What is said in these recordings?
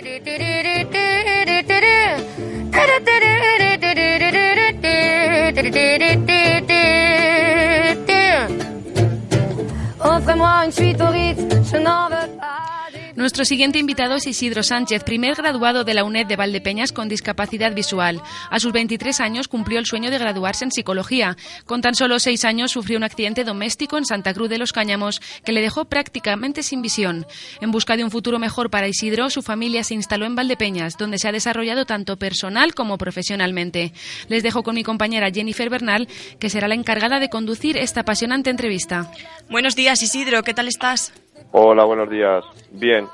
do do do do Nuestro siguiente invitado es Isidro Sánchez, primer graduado de la UNED de Valdepeñas con discapacidad visual. A sus 23 años cumplió el sueño de graduarse en psicología. Con tan solo seis años sufrió un accidente doméstico en Santa Cruz de los Cáñamos que le dejó prácticamente sin visión. En busca de un futuro mejor para Isidro, su familia se instaló en Valdepeñas, donde se ha desarrollado tanto personal como profesionalmente. Les dejo con mi compañera Jennifer Bernal, que será la encargada de conducir esta apasionante entrevista. Buenos días, Isidro, ¿qué tal estás? Hola, buenos días. Bien,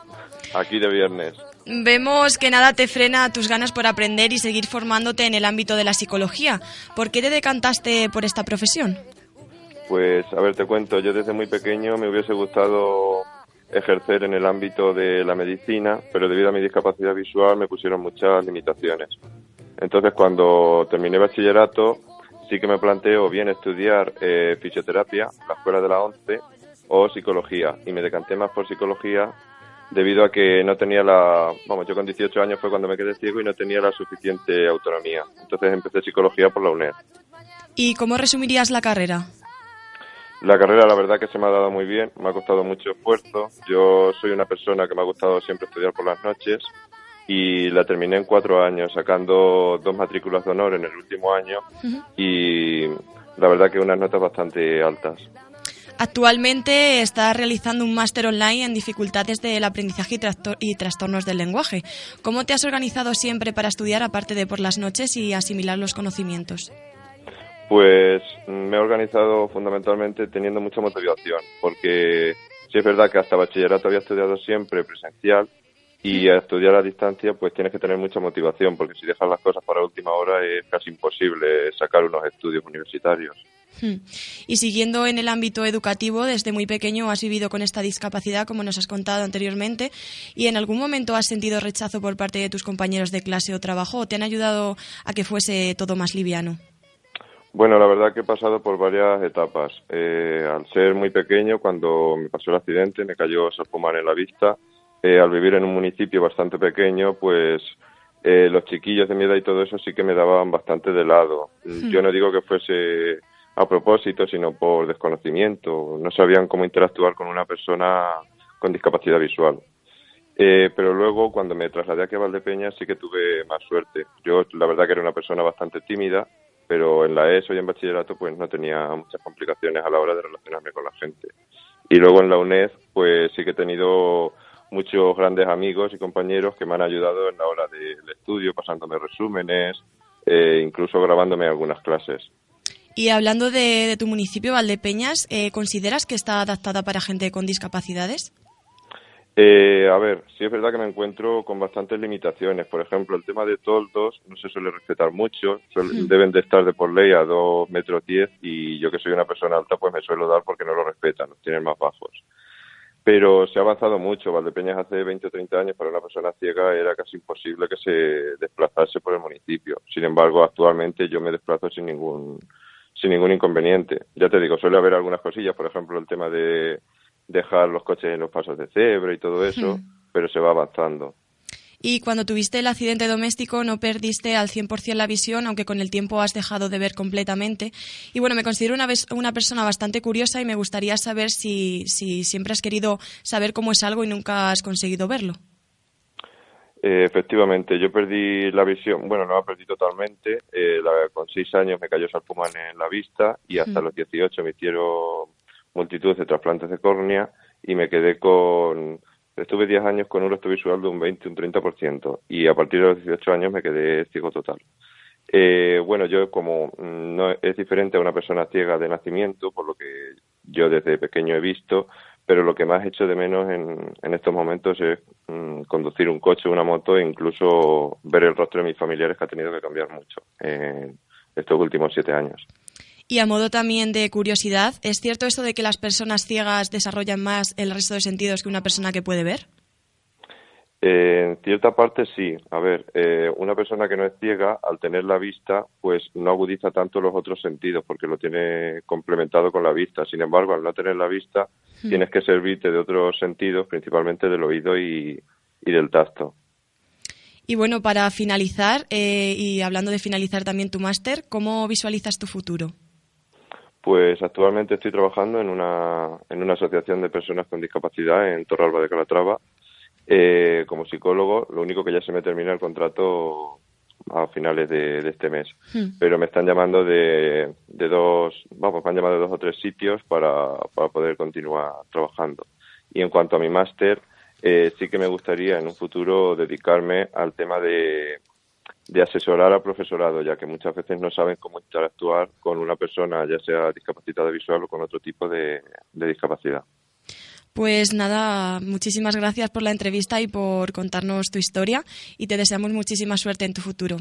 aquí de viernes. Vemos que nada te frena tus ganas por aprender y seguir formándote en el ámbito de la psicología. ¿Por qué te decantaste por esta profesión? Pues, a ver, te cuento, yo desde muy pequeño me hubiese gustado ejercer en el ámbito de la medicina, pero debido a mi discapacidad visual me pusieron muchas limitaciones. Entonces, cuando terminé bachillerato, sí que me planteo bien estudiar eh, fisioterapia, la escuela de la ONCE, o psicología. Y me decanté más por psicología debido a que no tenía la... Vamos, yo con 18 años fue cuando me quedé ciego y no tenía la suficiente autonomía. Entonces empecé psicología por la UNED. ¿Y cómo resumirías la carrera? La carrera la verdad que se me ha dado muy bien, me ha costado mucho esfuerzo. Yo soy una persona que me ha gustado siempre estudiar por las noches y la terminé en cuatro años, sacando dos matrículas de honor en el último año y la verdad que unas notas bastante altas. Actualmente estás realizando un máster online en dificultades del aprendizaje y, y trastornos del lenguaje. ¿Cómo te has organizado siempre para estudiar aparte de por las noches y asimilar los conocimientos? Pues me he organizado fundamentalmente teniendo mucha motivación, porque sí es verdad que hasta bachillerato había estudiado siempre presencial y a estudiar a distancia pues tienes que tener mucha motivación, porque si dejas las cosas para última hora es casi imposible sacar unos estudios universitarios. Hmm. Y siguiendo en el ámbito educativo, desde muy pequeño has vivido con esta discapacidad, como nos has contado anteriormente, y en algún momento has sentido rechazo por parte de tus compañeros de clase o trabajo, o te han ayudado a que fuese todo más liviano. Bueno, la verdad que he pasado por varias etapas. Eh, al ser muy pequeño, cuando me pasó el accidente, me cayó salpumar en la vista. Eh, al vivir en un municipio bastante pequeño, pues eh, los chiquillos de mi edad y todo eso sí que me daban bastante de lado. Yo no digo que fuese a propósito, sino por desconocimiento. No sabían cómo interactuar con una persona con discapacidad visual. Eh, pero luego, cuando me trasladé aquí a Valdepeñas, sí que tuve más suerte. Yo, la verdad, que era una persona bastante tímida, pero en la ESO y en bachillerato, pues no tenía muchas complicaciones a la hora de relacionarme con la gente. Y luego en la UNED, pues sí que he tenido muchos grandes amigos y compañeros que me han ayudado en la hora del estudio, pasándome resúmenes, eh, incluso grabándome algunas clases. Y hablando de, de tu municipio, Valdepeñas, eh, ¿consideras que está adaptada para gente con discapacidades? Eh, a ver, sí es verdad que me encuentro con bastantes limitaciones. Por ejemplo, el tema de toldos no se suele respetar mucho. Suel- Deben de estar de por ley a 2 metros 10 y yo que soy una persona alta pues me suelo dar porque no lo respetan, los tienen más bajos. Pero se ha avanzado mucho. Valdepeñas hace 20 o 30 años para una persona ciega era casi imposible que se desplazase por el municipio. Sin embargo, actualmente yo me desplazo sin ningún sin ningún inconveniente. Ya te digo, suele haber algunas cosillas, por ejemplo, el tema de dejar los coches en los pasos de cebra y todo eso, pero se va avanzando. Y cuando tuviste el accidente doméstico no perdiste al 100% la visión, aunque con el tiempo has dejado de ver completamente. Y bueno, me considero una, ves- una persona bastante curiosa y me gustaría saber si, si siempre has querido saber cómo es algo y nunca has conseguido verlo. Eh, efectivamente, yo perdí la visión, bueno, no la perdí totalmente, eh, la- con seis años me cayó salpumán en la vista y hasta los 18 me hicieron multitud de trasplantes de córnea y me quedé con, estuve 10 años con un resto visual de un 20, un 30% y a partir de los 18 años me quedé ciego total. Eh, bueno, yo como mm, no es diferente a una persona ciega de nacimiento, por lo que yo desde pequeño he visto, pero lo que más echo de menos en, estos momentos es mm, conducir un coche, una moto e incluso ver el rostro de mis familiares que ha tenido que cambiar mucho en estos últimos siete años. Y a modo también de curiosidad, ¿es cierto esto de que las personas ciegas desarrollan más el resto de sentidos que una persona que puede ver? Eh, en cierta parte sí. A ver, eh, una persona que no es ciega, al tener la vista, pues no agudiza tanto los otros sentidos porque lo tiene complementado con la vista. Sin embargo, al no tener la vista, tienes que servirte de otros sentidos, principalmente del oído y, y del tacto. Y bueno, para finalizar, eh, y hablando de finalizar también tu máster, ¿cómo visualizas tu futuro? Pues actualmente estoy trabajando en una, en una asociación de personas con discapacidad en Torralba de Calatrava eh, como psicólogo. Lo único que ya se me termina el contrato a finales de, este mes. Hmm. Pero me están llamando de, de, dos, vamos, me han llamado de dos o tres sitios para, para poder continuar trabajando. Y en cuanto a mi máster, eh, sí que me gustaría en un futuro dedicarme al tema de, de asesorar al profesorado, ya que muchas veces no saben cómo interactuar con una persona, ya sea discapacitada visual o con otro tipo de, discapacidad. Pues nada, muchísimas gracias por la entrevista y por contarnos tu historia y te deseamos muchísima suerte en tu futuro.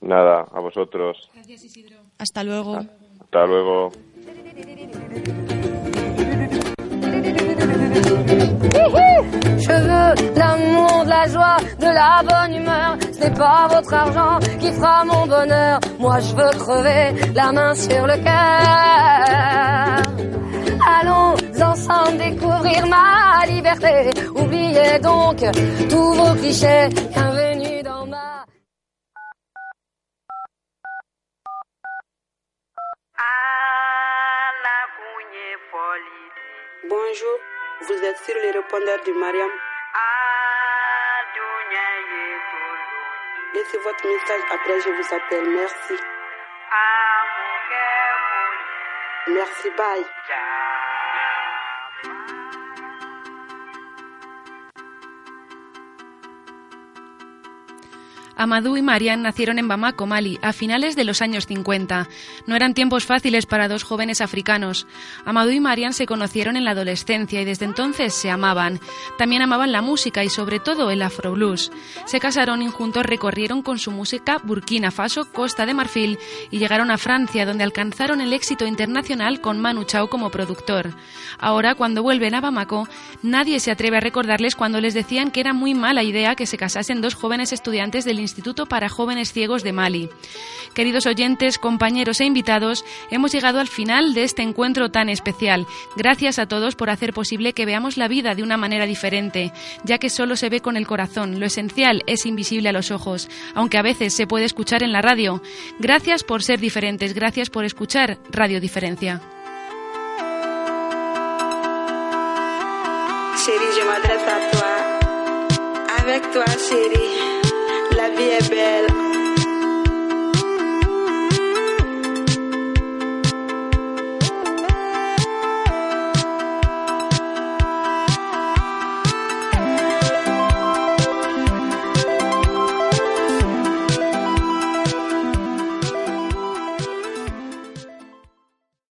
Nada, a vosotros. Gracias, Isidro. Hasta luego. Hasta luego. Je veux l'amour, de la joie, de la bonne humeur. Ce n'est pas votre argent qui fera mon bonheur. Moi, je veux crever la main sur le cœur. Allons ensemble découvrir ma liberté. Oubliez donc tous vos clichés. Bienvenue dans ma... Bonjour. Vous êtes sur le répondeur du Mariam. Laissez votre message après, je vous appelle. Merci. Merci, bye. Amadou y Marian nacieron en Bamako, Mali, a finales de los años 50. No eran tiempos fáciles para dos jóvenes africanos. Amadou y Marian se conocieron en la adolescencia y desde entonces se amaban. También amaban la música y sobre todo el afroblues. Se casaron y juntos recorrieron con su música Burkina Faso, Costa de Marfil y llegaron a Francia donde alcanzaron el éxito internacional con Manu Chao como productor. Ahora, cuando vuelven a Bamako, nadie se atreve a recordarles cuando les decían que era muy mala idea que se casasen dos jóvenes estudiantes del para Jóvenes Ciegos de Mali. Queridos oyentes, compañeros e invitados, hemos llegado al final de este encuentro tan especial. Gracias a todos por hacer posible que veamos la vida de una manera diferente, ya que solo se ve con el corazón, lo esencial es invisible a los ojos, aunque a veces se puede escuchar en la radio. Gracias por ser diferentes, gracias por escuchar Radio Diferencia. Avec toi, chérie, la vie est belle.